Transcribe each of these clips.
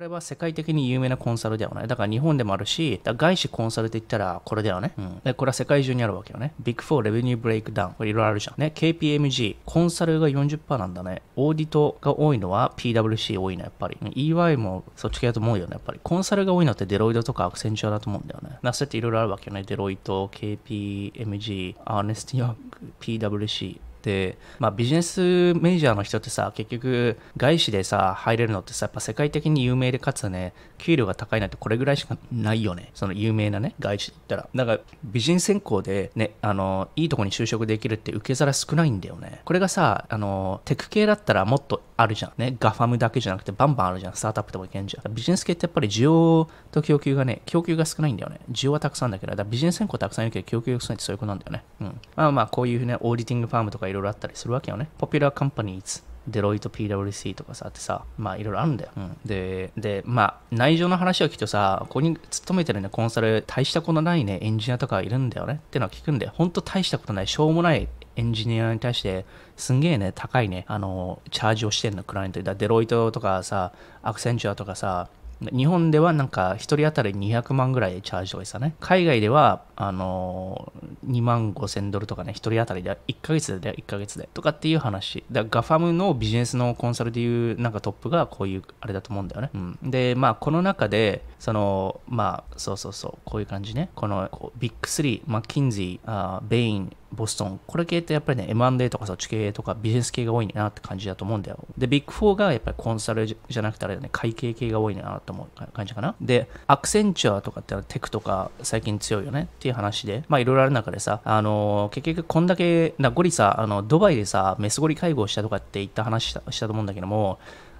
これは世界的に有名なコンサルだよね。だから日本でもあるし、外資コンサルって言ったらこれだよね。うん、でこれは世界中にあるわけよね。 Big 4 revenue breakdown。これいろいろあるじゃん。ね、KPMG、コンサルが40%なんだね。 audit が多いのは PWC 多いの、やっぱり。EY もそっち系だと思うよね、やっぱり。コンサルが多いのってデロイトとかアクセンチュアだと思うんだよね。なそうやっていろいろあるわけよね。デロイト、KPMG、アーネスト・ヤング、PWC。で、まあ、 business major の人ってさ結局外資でさ入れるのってさやっぱ世界的に有名でかつね給料が高いなんてこれぐらいしかないよね。その有名なね外資って言ったら。だから美人専攻でねあのいいとこに就職できるって受け皿少ないんだよね。これがさあのテク系だったらもっとあるじゃん。ねガファムだけじゃなくてバンバンあるじゃん。スタートアップでもいけんじゃん。ビジネス系ってやっぱり需要と供給がね供給が少ないんだよね。需要はたくさんだけどだビジネス専攻たくさんいるけど供給が少ないってそういうことなんだよね。うん。まあまあこういうねオーディティングファームとかいろいろあったりするわけよね。ポピュラーカンパニーズ、デロイト PWC とかさ、ってさ、まあいろいろあるんだよ。うん、で、で、まあ内情の話を聞くとさ、ここに勤めてるね、コンサル、大したことないね、エンジニアとかいるんだよね。ってのは聞くんだよ。ほんと大したことない、しょうもないエンジニアに対してすんげえね、高いね、あの、チャージをしてんの、クライアントで。デロイトとかさ、アクセンチュアとかさ、日本ではなんか1人当たり200万ぐらいチャージとかしたね。海外では、あの、2万5000ドルとかね、1人当たりで1ヶ月で1ヶ月でとかっていう話。だガファムのビジネスのコンサルでいうなんかトップがこういうあれだと思うんだよね。うん、で、まあこの中で、その、まあそうそうそう、こういう感じね。このビッグ3、マッキンジー、あベイン、ボストン。これ系ってやっぱりね、M&A とかそっち系とかビジネス系が多いなって感じだと思うんだよ。で、ビッグ4がやっぱりコンサルじゃなくてあれだね、会計系が多いなと思う感じかな？で、アクセンチュアとかってテクとか最近強いよね？っていう話で、まあいろいろある中でさ、あのー、結局こんだけ、なゴリさ、あの、ドバイでさ、メスゴリ会合したとかって言った話したしたと思うんだけども、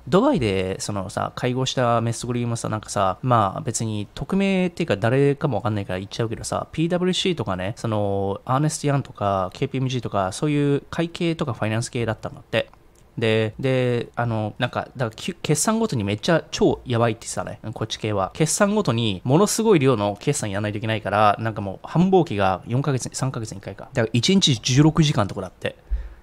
ドバイでそのさ、会合したメスゴリーもさ、なんかさ、まあ別に匿名っていうか誰かもわかんないから言っちゃうけどさ、PWC とかね、そのアーネスティアンとか KPMG とかそういう会計とかファイナンス系だったんだって。で、で、あの、なんか、だから決算ごとにめっちゃ超やばいって言ってたね、こっち系は。決算ごとにものすごい量の決算やらないといけないから、なんかもう繁忙期が4ヶ月、3ヶ月に1回か。だから1日16時間とかだって。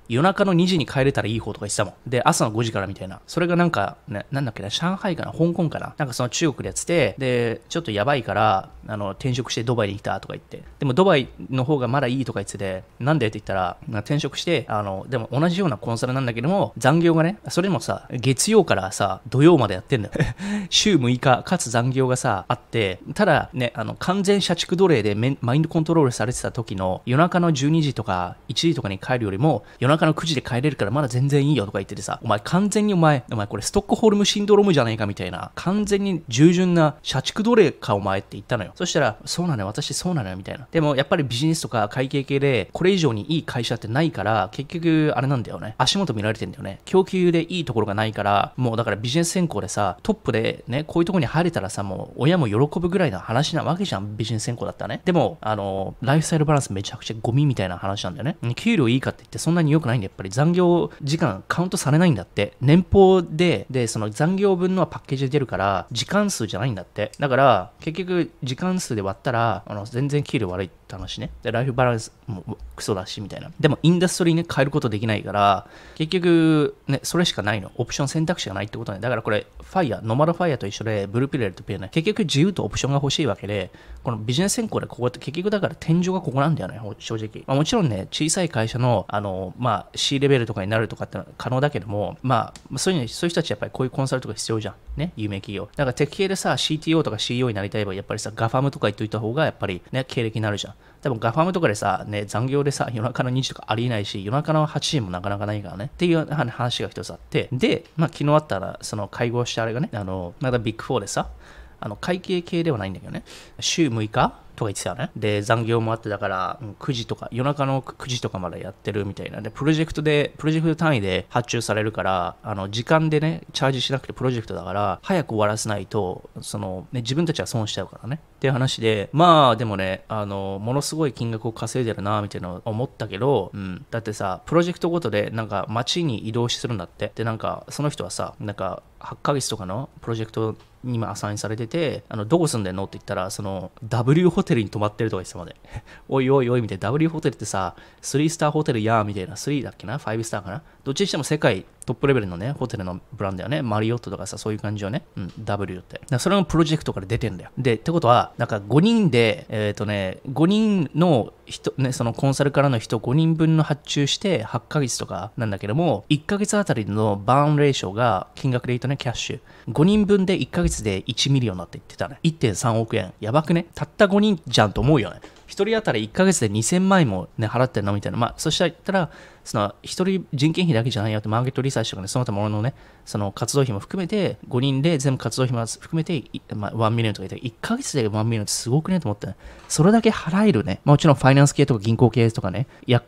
夜中の2時に帰れたらいい方とか言ってたもん。で、朝の5時からみたいな。それがなんか、ね、なんだっけな、上海かな、香港かな。なんかその中国でやってて、で、ちょっとやばいから、あの、転職してドバイに来たとか言って。でもドバイの方がまだいいとか言ってて、なんでって言ったら、転職して、あの、でも同じようなコンサルなんだけども、残業がね、それもさ、月曜からさ、土曜までやってんだよ。週6日、かつ残業がさ、あって、ただね、あの、完全社畜奴隷でマインドコントロールされてた時の夜中の12時とか1時とかに帰るよりも、夜中中の9時で帰れるからまだ全然いいよとか言っててさ、お前完全にお前、お前これストックホルムシンドロームじゃないかみたいな、完全に従順な社畜奴隷かお前って言ったのよ。そしたら、そうなのよ、私そうなのよみたいな。でもやっぱりビジネスとか会計系で、これ以上にいい会社ってないから、結局あれなんだよね。足元見られてんだよね。供給でいいところがないから、もうだからビジネス専攻でさ、トップでね、こういうところに入れたらさ、もう親も喜ぶぐらいの話なわけじゃん、ビジネス専攻だったね。でも、あの、ライフスタイルバランスめちゃくちゃゴミみたいな話なんだよね。給料いいかって言ってそんなに良くないんでやっぱり残業時間カウントされないんだって。年俸で、で、その残業分のパッケージで出るから、時間数じゃないんだって。だから、結局、時間数で割ったら、あの、全然給料悪いって話ね。で、ライフバランスもクソだし、みたいな。でも、インダストリーね、変えることできないから、結局、ね、それしかないの。オプション選択肢がないってことね。だからこれ、ファイヤー、ノマルファイヤーと一緒で、ブルーピレルとピレね、結局自由とオプションが欲しいわけで、このビジネス選考でここって結局だから天井がここなんだよね、正直。まあ、もちろんね、小さい会社の、あの、まあ、C レベルとかになるとかって可能だけども、まあ、そういうそういう人たちやっぱりこういうコンサルとか必要じゃん。ね、有名企業。だからテク系でさ、CTO とか CEO になりたい場合、やっぱりさ、ガファムとか言っといた方が、やっぱりね、経歴になるじゃん。でもガファムとかでさ、ね、残業でさ、夜中の2時とかありえないし、夜中の8時もなかなかないからね。っていう話が一つあって、で、まあ昨日あったら、その会合してあれがね、あの、またビッグ4でさ、あの会計系ではないんだけどね、週6日とか言ってたよね。で、残業もあって、だから、9時とか、夜中の9時とかまでやってるみたいな。で、プロジェクトで、プロジェクト単位で発注されるから、あの、時間でね、チャージしなくてプロジェクトだから、早く終わらせないと、その、ね、自分たちは損しちゃうからね。っていう話で、まあ、でもね、あの、ものすごい金額を稼いでるな、みたいなの思ったけど、うん。だってさ、プロジェクトごとで、なんか、街に移動するんだって。で、なんか、その人はさ、なんか、8ヶ月とかのプロジェクトに今アサインされてて、あの、どこ住んでんの？って言ったら、その、W ホテルに泊まってるとか言ってたまで。おいおいおい、みたいな。W ホテルってさ、3スターホテルやーみたいな。3だっけな ?5 スターかな？どっちにしても世界トップレベルのね、ホテルのブランドだよね。マリオットとかさ、そういう感じよね。うん、W って。それのプロジェクトから出てんだよ。で、ってことは、なんか5人で、えっ、ー、とね、5人の人、ね、そのコンサルからの人5人分の発注して8ヶ月とかなんだけども、1ヶ月あたりのバーンレーションが金額で言うとね、キャッシュ。5人分で1ヶ月で1 million になって言ってたね。1.3億円。やばくね？たった5人じゃんと思うよね。1人当たり1ヶ月で2000万円も、ね、払ってるの？みたいな。まあ、そしたら、その1人人件費だけじゃないよって、マーケットリサーチとかね、その他もののね、その活動費も含めて、5人で全部活動費も含めて、まあ、1 million とか言って、1ヶ月で1 million ってすごくねと思って、それだけ払えるね。もちろんファイナンス系とか銀行系とかね、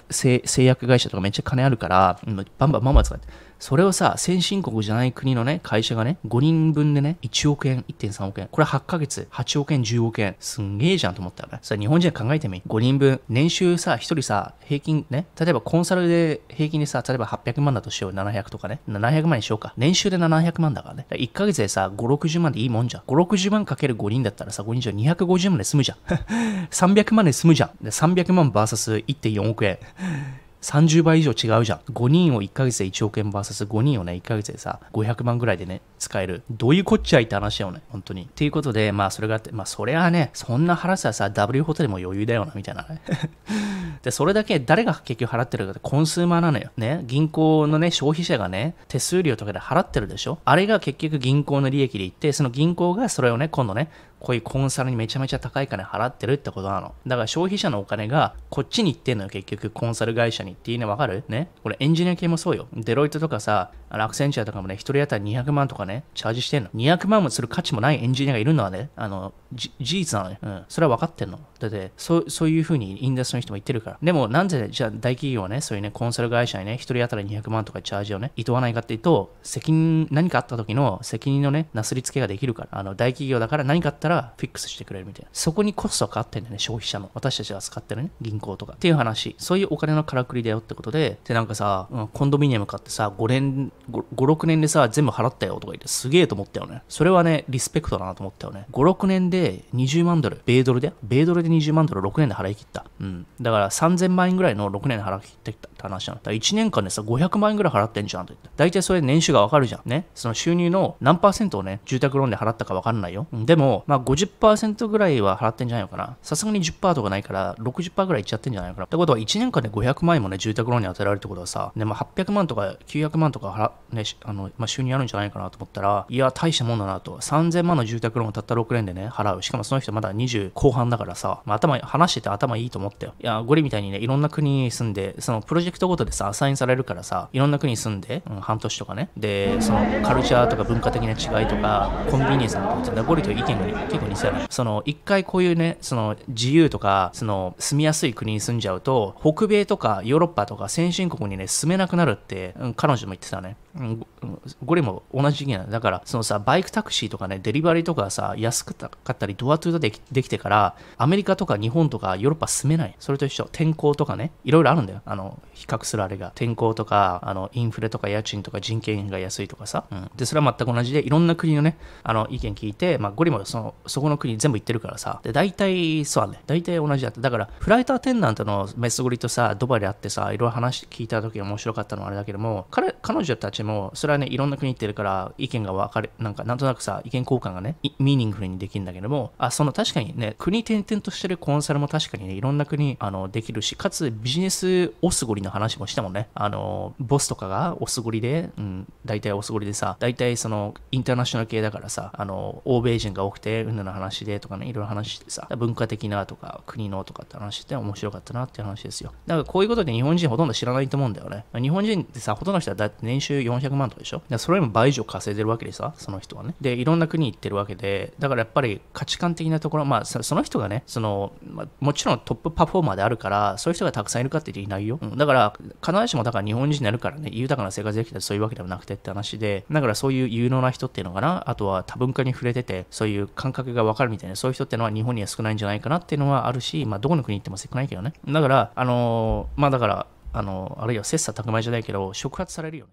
製薬会社とかめっちゃ金あるから、バンバンバンバン使って。それをさ、先進国じゃない国のね、会社がね、5人分でね、1億円、1.3億円。これ8ヶ月、8億円、10億円。すんげえじゃんと思ったよね。さ、日本人は考えてみ。5人分、年収さ、1人さ、平均ね、例えばコンサルで平均でさ、例えば800万だとしよう。700とかね。700万にしようか。年収で700万だからね。1ヶ月でさ、5、60万でいいもんじゃん。5、60万かける5人だったらさ、5人じゃ250万で済むじゃん。300万で済むじゃん。で、300万 VS1.4 億円。30倍以上違うじゃん。5人を1ヶ月で1億円 VS5 人をね、1ヶ月でさ、500万ぐらいでね、使える。どういうこっちゃいって話よね、本当に。っていうことで、まあそれがあって、まあそれはね、そんな払ったらさ、W ホテルも余裕だよな、みたいなね。で、それだけ誰が結局払ってるかってコンスーマーなのよ。ね。銀行のね、消費者がね、手数料とかで払ってるでしょあれが結局銀行の利益でいって、その銀行がそれをね、今度ね、こういうコンサルにめちゃめちゃ高い金払ってるってことなの。だから消費者のお金がこっちに行ってんのよ、結局コンサル会社にっていうのわかる？ね。これエンジニア系もそうよ。デロイトとかさ、アクセンチャーとかもね、1人当たり200万とかね、チャージしてんの。200万もする価値もないエンジニアがいるのはね、あの、事実なのよ。うん。それは分かってんの。だって、そうそういうふうにインダストの人も言ってるから。でも、なんで、じゃあ大企業はね、そういうね、コンサル会社にね、1人当たり200万とかチャージをね、いとわないかっていうと、責任、何かあった時の責任のね、なすりつけができるから。あの、大企業だから何かあったらフィックスしてくれるみたいな。そこにコストがかかってんだよね、消費者の。私たちが使ってるね、銀行とか。っていう話。そういうお金のからくりだよってことで、で、なんかさ、うん、コンドミニアム買ってさ、5年、5、6年でさ、全部払ったよとか言って、すげえと思ったよね。それはね、リスペクトだなと思ったよね。5、6年でで20万ドル、米ドルで、米ドルで20万ドル6年で払い切った。うん。だから3000万円ぐらいの6年で払い切ってきたって話なの。だから1年間でさ、500万円ぐらい払ってんじゃんと言って。大体それ年収がわかるじゃん。ね。その収入の何パーセントをね、住宅ローンで払ったかわかんないよ。でも、まあ50%ぐらいは払ってんじゃないのかな。さすがに10%とかないから、60%ぐらいいっちゃってんじゃないかな。ってことは1年間で500万円もね、住宅ローンに当てられるってことはさ、ね、まあ800万とか900万とか払、ね、あの、まあ収入あるんじゃないかなと思ったら、いや、大したもんだなと。3000万の住宅ローンをたった6年でね、払う。しかもその人まだ20後半だからさ、まあ、頭、話してて頭いいと思ったよ。いや、ゴリみたいにね、いろんな国に住んで、そのプロジェクトごとでさ、アサインされるからさ、いろんな国に住んで、うん、半年とかね。で、そのカルチャーとか文化的な違いとか、コンビニエンスなことってゴリと意見が結構似せる。その、一回こういうね、その自由とか、その住みやすい国に住んじゃうと、北米とかヨーロッパとか先進国にね、住めなくなるって、うん、彼女も言ってたね。ゴリも同じ意見だ。だから、そのさ、バイクタクシーとかね、デリバリーとかさ、安かったり、ドアトゥードでできてから、アメリカとか日本とかヨーロッパ住めない。それと一緒。天候とかね、いろいろあるんだよ。あの、比較するあれが。天候とか、あの、インフレとか家賃とか人件費が安いとかさ。うん。で、それは全く同じで、いろんな国のね、あの、意見聞いて、まあ、ゴリもその、そこの国全部行ってるからさ。で、大体、そうね。大体同じだった。だから、フライトアテンダントのメスゴリとさ、ドバイで会ってさ、いろいろ話聞いた時面白かったのはあれだけども、彼、彼女たちも、それはね、いろんな国行ってるから、意見が分かれ、なんか、なんとなくさ、意見交換がね、 meaningful にできるんだけども、あ、その確かにね、国転々としてるコンサルも確かにね、いろんな国、あの、できるし、かつビジネスオスゴリの話もしたもんね。あの、ボスとかがオスゴリで、うん、大体オスゴリでさ、大体その、インターナショナル系だからさ、あの、欧米人が多くて、うんぬの話でとかね、いろいろ話してさ、文化的なとか、国のとかって話して面白かったなっていう話ですよ。だからこういうことで日本人ほとんど知らないと思うんだよね。日本人ってさ、ほとんどの人はだって年収400万とかでしょ？それよりも倍以上稼いでるわけでさ、その人はね。で、いろんな国行ってるわけで、だからやっぱり価値観的なところ、まあ、その人がね、その、まあ、もちろんトップパフォーマーであるから、そういう人がたくさんいるかって言っていないよ。うん、だから、必ずしもだから日本人になるからね、豊かな生活できたらそういうわけではなくてって話で、だからそういう有能な人っていうのかな、あとは多文化に触れてて、そういう感覚がわかるみたいな、そういう人っていうのは日本には少ないんじゃないかなっていうのはあるし、まあ、どこの国行っても少ないけどね。だから、あの、まあだから、あの、あるいは切磋琢磨じゃないけど、触発されるよね。